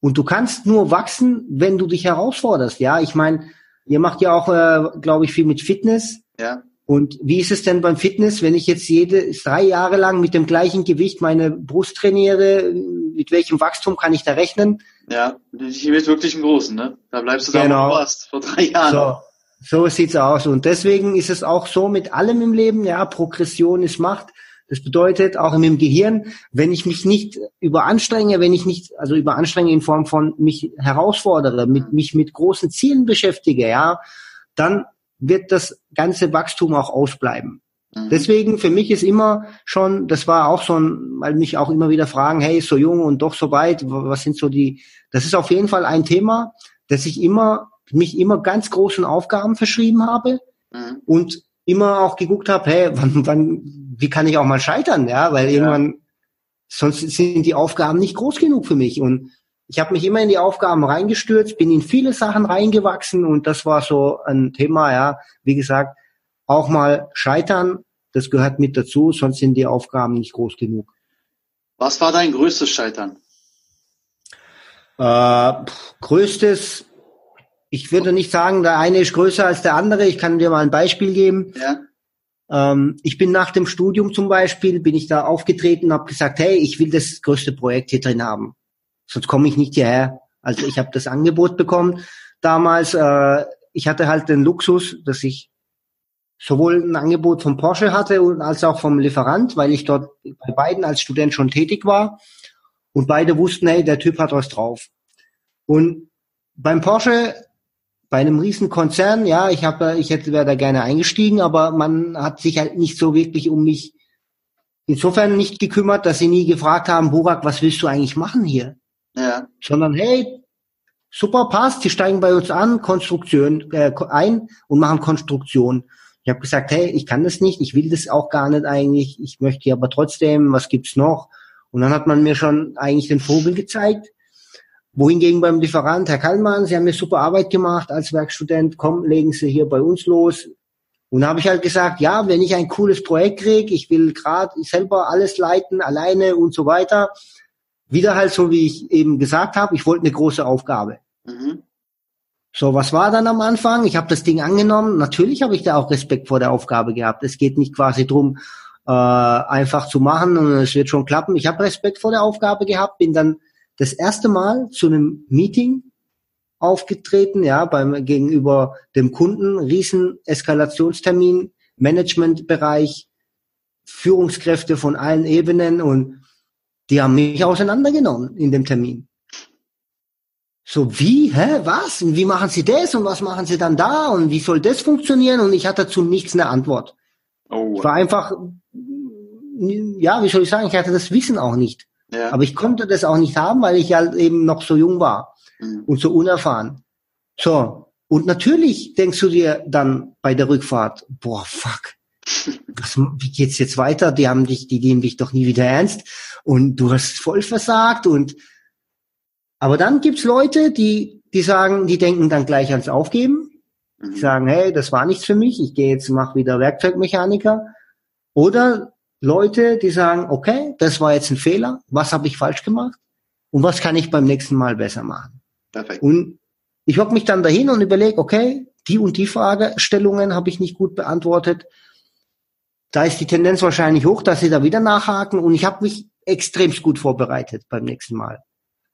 Und du kannst nur wachsen, wenn du dich herausforderst. Ja, ich meine, ihr macht ja auch, äh, glaube ich, viel mit Fitness. Ja. Und wie ist es denn beim Fitness, wenn ich jetzt jede drei Jahre lang mit dem gleichen Gewicht meine Brust trainiere? Mit welchem Wachstum kann ich da rechnen? Ja, ich mit wirklich im Großen, ne? Da bleibst du da, genau. wo du warst, vor drei Jahren. So, so sieht's aus. Und deswegen ist es auch so mit allem im Leben, ja, Progression ist Macht. Das bedeutet auch im Gehirn, wenn ich mich nicht überanstrenge, wenn ich nicht, also überanstrenge in Form von mich herausfordere, mit, mich mit großen Zielen beschäftige, ja, dann wird das ganze Wachstum auch ausbleiben. Mhm. Deswegen für mich ist immer schon, das war auch so ein, weil mich auch immer wieder fragen, hey, so jung und doch so weit, was sind so die, das ist auf jeden Fall ein Thema, dass ich immer, mich immer ganz großen Aufgaben verschrieben habe mhm. und immer auch geguckt habe, hey, *laughs* wann, wann, wie kann ich auch mal scheitern, ja, weil ja. irgendwann, sonst sind die Aufgaben nicht groß genug für mich und ich habe mich immer in die Aufgaben reingestürzt, bin in viele Sachen reingewachsen und das war so ein Thema, ja, wie gesagt, auch mal scheitern, das gehört mit dazu, sonst sind die Aufgaben nicht groß genug. Was war dein größtes Scheitern? Äh, größtes ich würde nicht sagen, der eine ist größer als der andere. Ich kann dir mal ein Beispiel geben. Ja. Ähm, ich bin nach dem Studium zum Beispiel, bin ich da aufgetreten und habe gesagt, hey, ich will das größte Projekt hier drin haben. Sonst komme ich nicht hierher. Also ich habe das Angebot bekommen damals. Äh, ich hatte halt den Luxus, dass ich sowohl ein Angebot von Porsche hatte als auch vom Lieferant, weil ich dort bei beiden als Student schon tätig war. Und beide wussten, hey, der Typ hat was drauf. Und beim Porsche bei einem riesen Konzern, ja, ich habe, ich hätte wäre da gerne eingestiegen, aber man hat sich halt nicht so wirklich um mich insofern nicht gekümmert, dass sie nie gefragt haben, Burak, was willst du eigentlich machen hier? Ja. Sondern hey, super passt, die steigen bei uns an, Konstruktion äh, ein und machen Konstruktion. Ich habe gesagt, hey, ich kann das nicht, ich will das auch gar nicht eigentlich, ich möchte aber trotzdem, was gibt's noch? Und dann hat man mir schon eigentlich den Vogel gezeigt wohingegen beim Lieferant, Herr Kallmann, Sie haben eine super Arbeit gemacht als Werkstudent, komm, legen Sie hier bei uns los. Und habe ich halt gesagt, ja, wenn ich ein cooles Projekt kriege, ich will gerade selber alles leiten, alleine und so weiter. Wieder halt so, wie ich eben gesagt habe, ich wollte eine große Aufgabe. Mhm. So, was war dann am Anfang? Ich habe das Ding angenommen. Natürlich habe ich da auch Respekt vor der Aufgabe gehabt. Es geht nicht quasi drum, äh, einfach zu machen und es wird schon klappen. Ich habe Respekt vor der Aufgabe gehabt, bin dann das erste Mal zu einem Meeting aufgetreten, ja, beim gegenüber dem Kunden, riesen Eskalationstermin, Managementbereich, Führungskräfte von allen Ebenen und die haben mich auseinandergenommen in dem Termin. So, wie, hä, was? Und wie machen Sie das? Und was machen Sie dann da? Und wie soll das funktionieren? Und ich hatte dazu nichts eine Antwort. Oh. Ich war einfach, ja, wie soll ich sagen, ich hatte das Wissen auch nicht. Ja. Aber ich konnte das auch nicht haben, weil ich halt eben noch so jung war mhm. und so unerfahren. So. Und natürlich denkst du dir dann bei der Rückfahrt, boah, fuck. Was, wie geht's jetzt weiter? Die haben dich, die nehmen dich doch nie wieder ernst und du hast voll versagt und aber dann gibt's Leute, die, die sagen, die denken dann gleich ans Aufgeben. Die mhm. sagen, hey, das war nichts für mich, ich gehe jetzt, mach wieder Werkzeugmechaniker. Oder Leute, die sagen, okay, das war jetzt ein Fehler, was habe ich falsch gemacht und was kann ich beim nächsten Mal besser machen. Perfekt. Und ich hocke mich dann dahin und überlege, okay, die und die Fragestellungen habe ich nicht gut beantwortet. Da ist die Tendenz wahrscheinlich hoch, dass sie da wieder nachhaken und ich habe mich extremst gut vorbereitet beim nächsten Mal.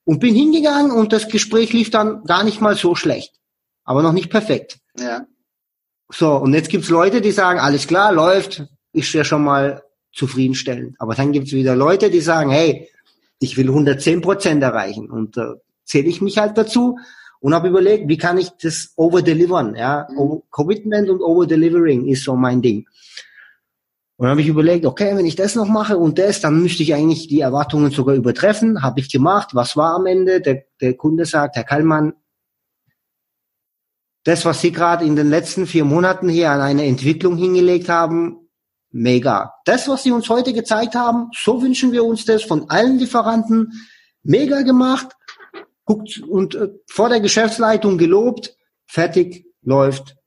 Und bin hingegangen und das Gespräch lief dann gar nicht mal so schlecht, aber noch nicht perfekt. Ja. So, und jetzt gibt's Leute, die sagen, alles klar, läuft, ist ja schon mal zufriedenstellend. Aber dann gibt es wieder Leute, die sagen, hey, ich will 110 Prozent erreichen und da äh, zähle ich mich halt dazu und habe überlegt, wie kann ich das overdelivern, ja, mhm. Commitment und overdelivering ist so mein Ding. Und dann habe ich überlegt, okay, wenn ich das noch mache und das, dann müsste ich eigentlich die Erwartungen sogar übertreffen. Habe ich gemacht. Was war am Ende? Der, der Kunde sagt, Herr Kallmann, das, was Sie gerade in den letzten vier Monaten hier an eine Entwicklung hingelegt haben, mega. Das, was Sie uns heute gezeigt haben, so wünschen wir uns das von allen Lieferanten, mega gemacht, guckt und äh, vor der Geschäftsleitung gelobt, fertig, läuft.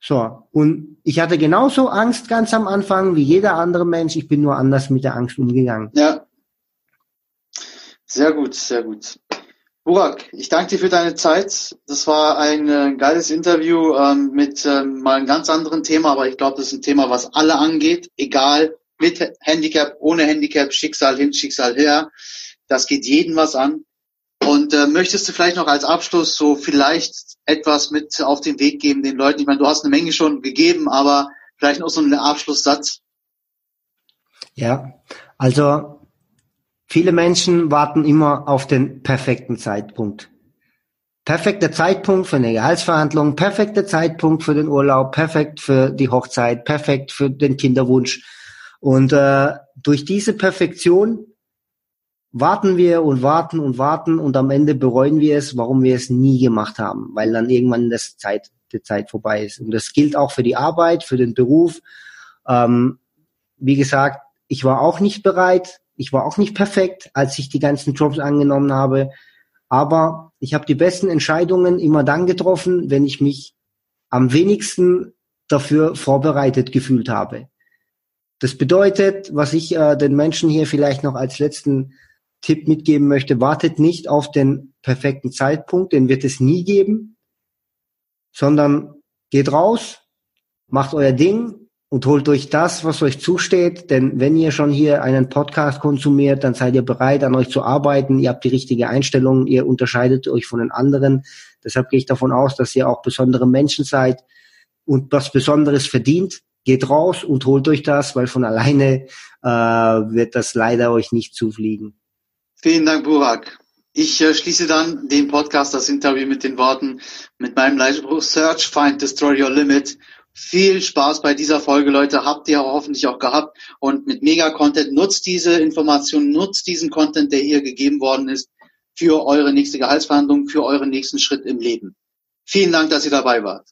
So, und ich hatte genauso Angst ganz am Anfang wie jeder andere Mensch, ich bin nur anders mit der Angst umgegangen. Ja. Sehr gut, sehr gut. Burak, ich danke dir für deine Zeit. Das war ein äh, geiles Interview ähm, mit ähm, mal einem ganz anderen Thema, aber ich glaube, das ist ein Thema, was alle angeht, egal mit Handicap, ohne Handicap, Schicksal hin, Schicksal her. Das geht jeden was an. Und äh, möchtest du vielleicht noch als Abschluss so vielleicht etwas mit auf den Weg geben den Leuten? Ich meine, du hast eine Menge schon gegeben, aber vielleicht noch so einen Abschlusssatz. Ja, also Viele Menschen warten immer auf den perfekten Zeitpunkt. Perfekter Zeitpunkt für eine Gehaltsverhandlung, perfekter Zeitpunkt für den Urlaub, perfekt für die Hochzeit, perfekt für den Kinderwunsch. Und äh, durch diese Perfektion warten wir und warten und warten und am Ende bereuen wir es, warum wir es nie gemacht haben, weil dann irgendwann das Zeit, die Zeit vorbei ist. Und das gilt auch für die Arbeit, für den Beruf. Ähm, wie gesagt, ich war auch nicht bereit, ich war auch nicht perfekt, als ich die ganzen Jobs angenommen habe. Aber ich habe die besten Entscheidungen immer dann getroffen, wenn ich mich am wenigsten dafür vorbereitet gefühlt habe. Das bedeutet, was ich äh, den Menschen hier vielleicht noch als letzten Tipp mitgeben möchte, wartet nicht auf den perfekten Zeitpunkt, den wird es nie geben, sondern geht raus, macht euer Ding, und holt euch das, was euch zusteht. Denn wenn ihr schon hier einen Podcast konsumiert, dann seid ihr bereit, an euch zu arbeiten. Ihr habt die richtige Einstellung, ihr unterscheidet euch von den anderen. Deshalb gehe ich davon aus, dass ihr auch besondere Menschen seid und was Besonderes verdient. Geht raus und holt euch das, weil von alleine äh, wird das leider euch nicht zufliegen. Vielen Dank, Burak. Ich äh, schließe dann den Podcast, das Interview mit den Worten, mit meinem Leitspruch Search, Find, Destroy Your Limit viel Spaß bei dieser Folge, Leute. Habt ihr hoffentlich auch gehabt. Und mit Mega-Content nutzt diese Informationen, nutzt diesen Content, der hier gegeben worden ist, für eure nächste Gehaltsverhandlung, für euren nächsten Schritt im Leben. Vielen Dank, dass ihr dabei wart.